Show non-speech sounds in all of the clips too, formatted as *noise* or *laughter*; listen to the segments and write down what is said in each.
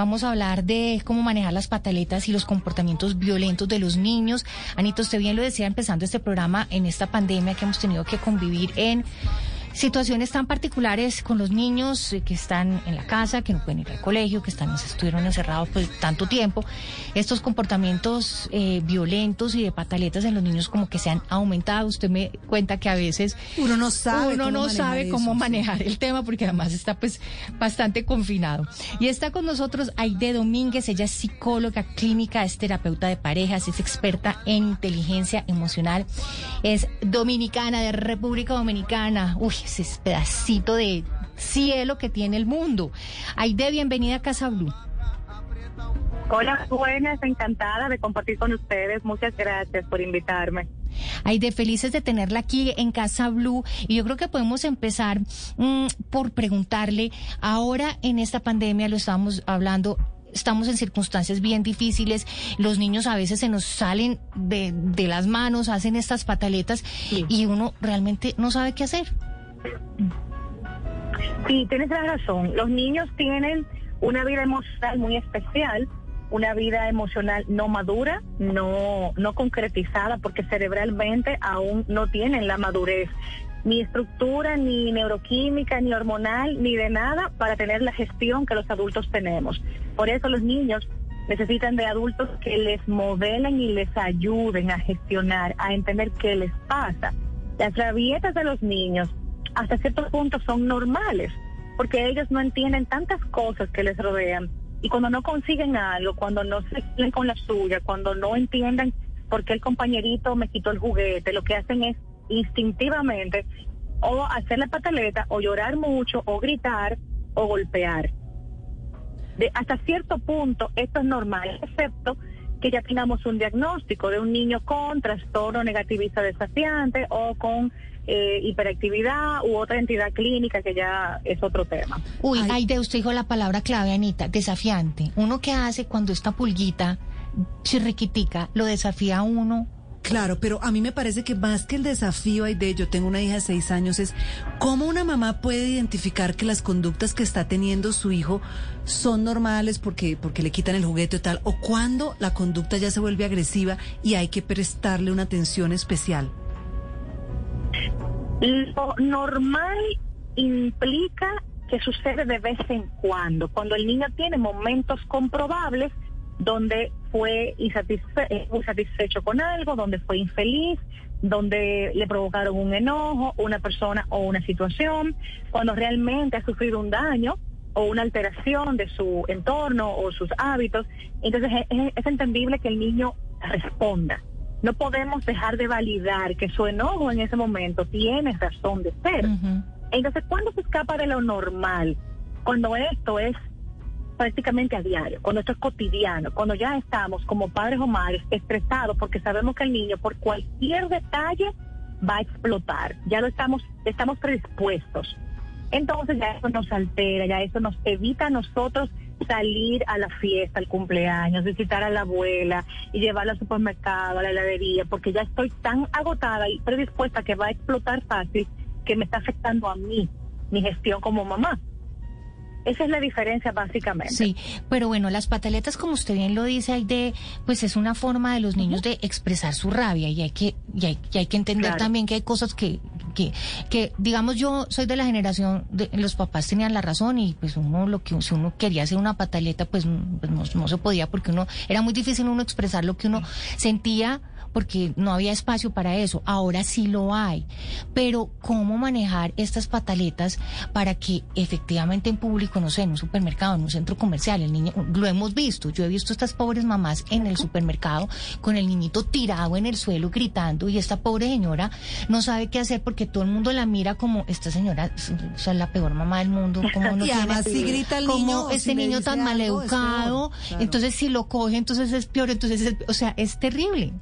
Vamos a hablar de cómo manejar las pataletas y los comportamientos violentos de los niños. Anita, usted bien lo decía empezando este programa en esta pandemia que hemos tenido que convivir en situaciones tan particulares con los niños eh, que están en la casa, que no pueden ir al colegio, que están estuvieron encerrados por tanto tiempo. Estos comportamientos eh, violentos y de pataletas en los niños como que se han aumentado. Usted me cuenta que a veces uno no sabe uno no sabe cómo manejar el tema porque además está pues bastante confinado. Y está con nosotros Aide Domínguez, ella es psicóloga clínica, es terapeuta de parejas, es experta en inteligencia emocional, es dominicana de República Dominicana. Uy, ese pedacito de cielo que tiene el mundo. Aide, bienvenida a Casa Blue. Hola, buenas, encantada de compartir con ustedes. Muchas gracias por invitarme. Aide, felices de tenerla aquí en Casa Blue y yo creo que podemos empezar mm, por preguntarle, ahora en esta pandemia lo estamos hablando, estamos en circunstancias bien difíciles, los niños a veces se nos salen de, las manos, hacen estas pataletas y uno realmente no sabe qué hacer. Sí, tienes la razón. Los niños tienen una vida emocional muy especial, una vida emocional no madura, no, no concretizada, porque cerebralmente aún no tienen la madurez, ni estructura, ni neuroquímica, ni hormonal, ni de nada para tener la gestión que los adultos tenemos. Por eso los niños necesitan de adultos que les modelen y les ayuden a gestionar, a entender qué les pasa. Las rabietas de los niños hasta cierto punto son normales, porque ellos no entienden tantas cosas que les rodean. Y cuando no consiguen algo, cuando no se queden con la suya, cuando no entienden por qué el compañerito me quitó el juguete, lo que hacen es instintivamente o hacer la pataleta, o llorar mucho, o gritar, o golpear. Hasta cierto punto esto es normal, excepto que ya tengamos un diagnóstico de un niño con trastorno negativista desafiante o con eh, hiperactividad u otra entidad clínica que ya es otro tema. Uy, ahí de usted dijo la palabra clave, Anita, desafiante. Uno que hace cuando esta pulguita chirriquitica lo desafía a uno Claro, pero a mí me parece que más que el desafío de yo tengo una hija de seis años, es cómo una mamá puede identificar que las conductas que está teniendo su hijo son normales porque, porque le quitan el juguete o tal, o cuando la conducta ya se vuelve agresiva y hay que prestarle una atención especial. Lo normal implica que sucede de vez en cuando, cuando el niño tiene momentos comprobables donde fue insatisfecho con algo, donde fue infeliz, donde le provocaron un enojo, una persona o una situación, cuando realmente ha sufrido un daño o una alteración de su entorno o sus hábitos. Entonces es entendible que el niño responda no podemos dejar de validar que su enojo en ese momento tiene razón de ser. Entonces, ¿cuándo se escapa de lo normal? Cuando esto es prácticamente a diario, cuando esto es cotidiano, cuando ya estamos como padres o madres estresados porque sabemos que el niño por cualquier detalle va a explotar, ya lo estamos, estamos predispuestos. Entonces ya eso nos altera, ya eso nos evita a nosotros salir a la fiesta, al cumpleaños, visitar a la abuela y llevarla al supermercado, a la heladería, porque ya estoy tan agotada y predispuesta que va a explotar fácil que me está afectando a mí, mi gestión como mamá. Esa es la diferencia básicamente. Sí, pero bueno, las pataletas, como usted bien lo dice, hay de, pues es una forma de los niños de expresar su rabia y hay que, y hay, hay que entender también que hay cosas que, que, que, digamos, yo soy de la generación de los papás tenían la razón y pues uno lo que si uno quería hacer una pataleta, pues, pues no, no se podía porque uno era muy difícil uno expresar lo que uno sentía porque no había espacio para eso. Ahora sí lo hay. Pero ¿cómo manejar estas pataletas para que efectivamente en público, no sé, en un supermercado, en un centro comercial, el niño, lo hemos visto, yo he visto estas pobres mamás en el supermercado con el niñito tirado en el suelo gritando y esta pobre señora no sabe qué hacer porque todo el mundo la mira como esta señora es la peor mamá del mundo, *laughs* como no y además si grita el niño, este niño tan maleducado, entonces si lo coge, entonces es peor, entonces es, o sea, es terrible.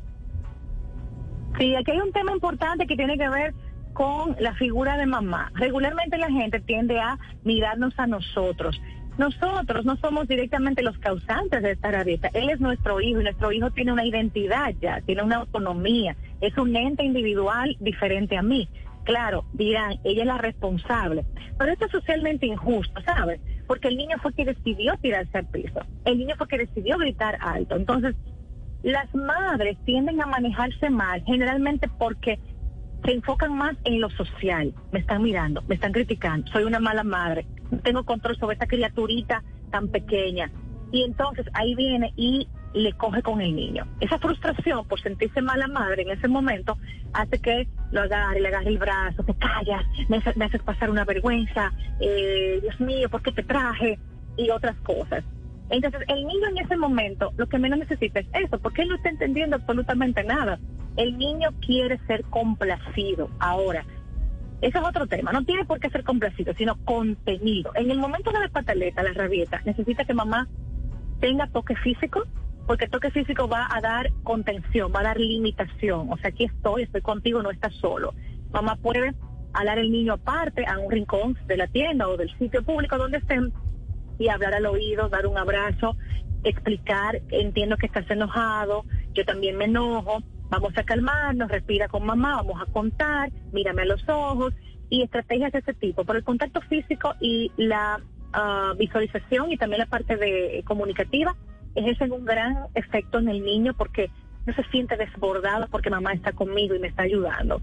Sí, aquí hay un tema importante que tiene que ver con la figura de mamá. Regularmente la gente tiende a mirarnos a nosotros. Nosotros no somos directamente los causantes de esta rabieta. Él es nuestro hijo y nuestro hijo tiene una identidad ya, tiene una autonomía. Es un ente individual diferente a mí. Claro, dirán, ella es la responsable. Pero esto es socialmente injusto, ¿sabes? porque el niño fue que decidió tirarse al piso, el niño fue que decidió gritar alto. Entonces, las madres tienden a manejarse mal, generalmente porque se enfocan más en lo social. Me están mirando, me están criticando, soy una mala madre, no tengo control sobre esta criaturita tan pequeña. Y entonces ahí viene y le coge con el niño. Esa frustración por sentirse mala madre en ese momento hace que lo agarre, le agarre el brazo, te callas, me, haces pasar una vergüenza, eh, Dios mío, ¿por qué te traje? Y otras cosas. Entonces, el niño en ese momento lo que menos necesita es eso, porque él no está entendiendo absolutamente nada. El niño quiere ser complacido. Ahora, eso es otro tema. No tiene por qué ser complacido, sino contenido. En el momento de la pataleta, la rabieta, necesita que mamá tenga toque físico, porque el toque físico va a dar contención, va a dar limitación. O sea, aquí estoy, estoy contigo, no estás solo. Mamá puede alar el niño aparte a un rincón de la tienda o del sitio público donde estén y hablar al oído, dar un abrazo, explicar, entiendo que estás enojado, yo también me enojo, vamos a calmarnos, respira con mamá, vamos a contar, mírame a los ojos y estrategias de ese tipo. Por el contacto físico y la ah, visualización y también la parte de comunicativa ejercen un gran efecto en el niño porque no se siente desbordado porque mamá está conmigo y me está ayudando.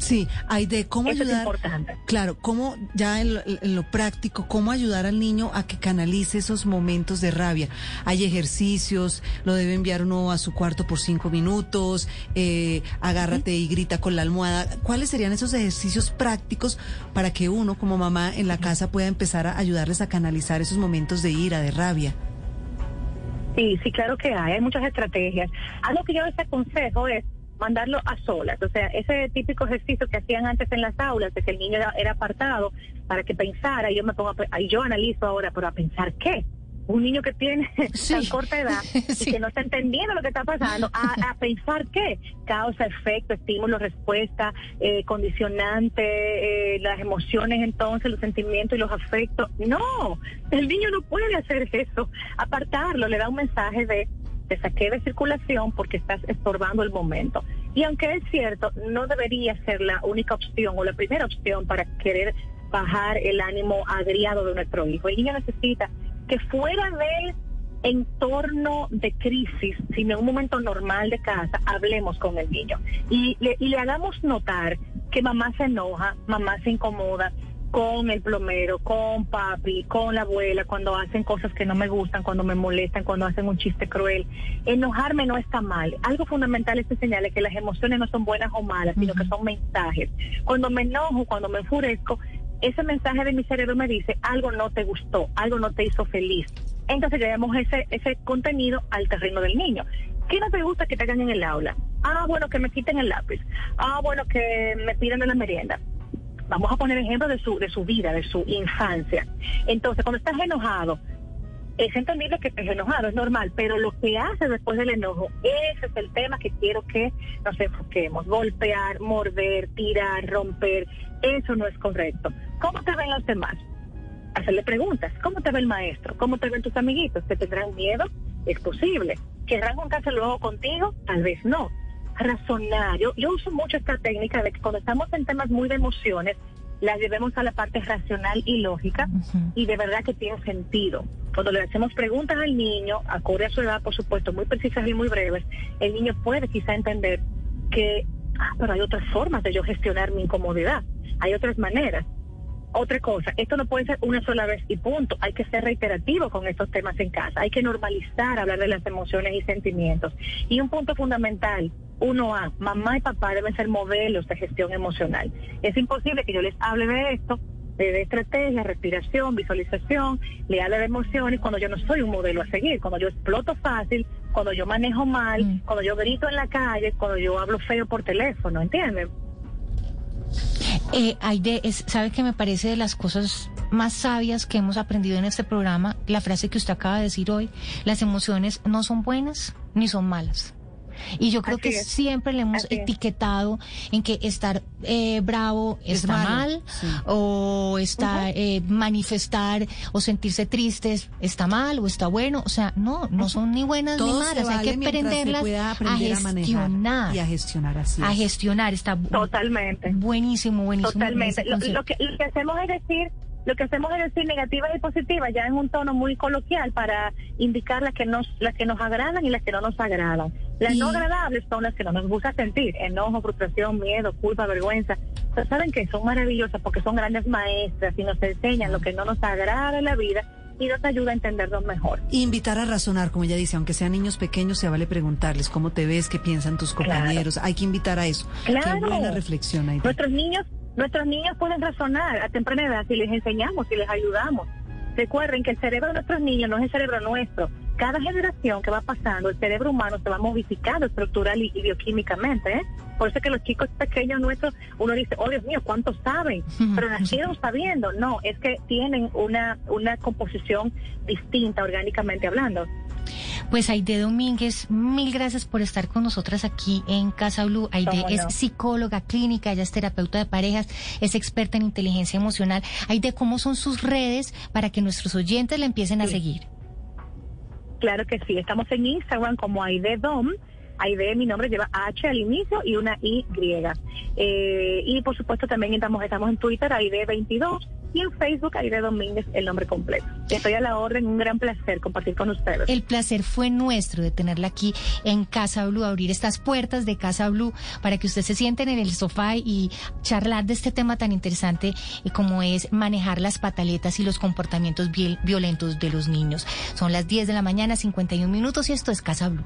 Sí, hay de cómo Eso ayudar. Es importante. Claro, cómo ya en lo, práctico, cómo ayudar al niño a que canalice esos momentos de rabia. Hay ejercicios, lo debe enviar uno a su cuarto por cinco minutos, eh, agárrate y grita con la almohada. ¿Cuáles serían esos ejercicios prácticos para que uno como mamá en la casa pueda empezar a ayudarles a canalizar esos momentos de ira, de rabia? Sí, sí, claro que hay, hay muchas estrategias. Algo que yo les aconsejo es mandarlo a solas. O sea, ese típico ejercicio que hacían antes en las aulas, de que el niño era, apartado para que pensara, y yo me pongo a, y yo analizo ahora, pero a pensar qué un niño que tiene *laughs* tan corta edad *laughs* y que no está entendiendo lo que está pasando, a, pensar qué, causa, efecto, estímulo, respuesta, eh, condicionante, eh, las emociones entonces, los sentimientos y los afectos. No, el niño no puede hacer eso. Apartarlo le da un mensaje de te saqué de circulación porque estás estorbando el momento. Y aunque es cierto, no debería ser la única opción o la primera opción para querer bajar el ánimo agriado de nuestro hijo. El niño necesita que fuera del entorno de crisis, sino en un momento normal de casa, hablemos con el niño y le, y le hagamos notar que mamá se enoja, mamá se incomoda, con el plomero, con papi, con la abuela, cuando hacen cosas que no me gustan, cuando me molestan, cuando hacen un chiste cruel. Enojarme no está mal. Algo fundamental es que señale que las emociones no son buenas o malas, sino que son mensajes. Cuando me enojo, cuando me enfurezco, ese mensaje de mi cerebro me dice algo no te gustó, algo no te hizo feliz. Entonces llevamos ese, ese contenido al terreno del niño. ¿Qué no te gusta que te hagan en el aula? Ah, bueno, que me quiten el lápiz. Ah, bueno, que me pidan de la merienda vamos a poner ejemplo de su, de su vida, de su infancia. Entonces, cuando estás enojado, es entendible que estés enojado, es normal, pero lo que hace después del enojo, ese es el tema que quiero que nos enfoquemos. Golpear, morder, tirar, romper, eso no es correcto. ¿Cómo te ven los demás? Hacerle preguntas. ¿Cómo te ve el maestro? ¿Cómo te ven tus amiguitos? ¿Te tendrán miedo? Es posible. ¿Querrán juntarse luego contigo? Tal vez no razonar. Yo, uso mucho esta técnica de que cuando estamos en temas muy de emociones, la llevemos a la parte racional y lógica y de verdad que tiene sentido. Cuando le hacemos preguntas al niño, acorde a su edad, por supuesto, muy precisas y muy breves, el niño puede quizá entender que, ah, pero hay otras formas de yo gestionar mi incomodidad, hay otras maneras. Otra cosa, esto no puede ser una sola vez y punto. Hay que ser reiterativo con estos temas en casa. Hay que normalizar hablar de las emociones y sentimientos. Y un punto fundamental, uno a mamá y papá deben ser modelos de gestión emocional. Es imposible que yo les hable de esto, de, estrategia, respiración, visualización, le hable de emociones cuando yo no soy un modelo a seguir, cuando yo exploto fácil, cuando yo manejo mal, mm. cuando yo grito en la calle, cuando yo hablo feo por teléfono, ¿entienden? Eh, Aide, es, ¿sabe que me parece de las cosas más sabias que hemos aprendido en este programa? La frase que usted acaba de decir hoy, las emociones no son buenas ni son malas. Y yo creo que siempre le hemos etiquetado en que estar eh, bravo está mal, o está eh, manifestar o sentirse tristes está mal o está bueno. O sea, no, no son ni buenas ni malas. Hay que aprenderlas a gestionar. y a gestionar así. A gestionar. Está Totalmente. Buenísimo, buenísimo. Totalmente. Lo, que, lo que hacemos es decir lo que hacemos es decir negativas y positivas, ya en un tono muy coloquial para indicar las que nos, las que nos agradan y las que no nos agradan. Las no agradables son las que no nos gusta sentir, enojo, frustración, miedo, culpa, vergüenza. Pero saben que son maravillosas porque son grandes maestras y nos enseñan lo que no nos agrada en la vida y nos ayuda a entenderlos mejor. Invitar a razonar, como ella dice, aunque sean niños pequeños, se vale preguntarles cómo te ves, qué piensan tus compañeros. Hay que invitar a eso. Claro. Qué buena reflexión ahí. Nuestros niños, nuestros niños pueden razonar a temprana edad si les enseñamos, si les ayudamos. Recuerden que el cerebro de nuestros niños no es el cerebro nuestro. Cada generación que va pasando, el cerebro humano se va modificando estructural y, bioquímicamente. ¿eh? Por eso es que los chicos pequeños nuestros, uno dice, oh Dios mío, ¿cuántos saben? Pero nacieron sabiendo. No, es que tienen una, una composición distinta orgánicamente hablando. Pues Aide Domínguez, mil gracias por estar con nosotras aquí en Casa Blue. Aide ¿Cómo es no? psicóloga clínica, ella es terapeuta de parejas, es experta en inteligencia emocional. Aide, ¿cómo son sus redes para que nuestros oyentes la empiecen a seguir? Claro que sí, estamos en Instagram como Aide Dom. Aide, mi nombre lleva H al inicio y una Y griega. Eh, y por supuesto también estamos, estamos en Twitter, Aide22, y en Facebook, Aide Domínguez, el nombre completo. Estoy a la orden, un gran placer compartir con ustedes. El placer fue nuestro de tenerla aquí en Casa Blue, abrir estas puertas de Casa Blue para que usted se sienten en el sofá y charlar de este tema tan interesante eh, como es manejar las pataletas y los comportamientos viol- violentos de los niños. Son las 10 de la mañana, 51 minutos y esto es Casa Blue.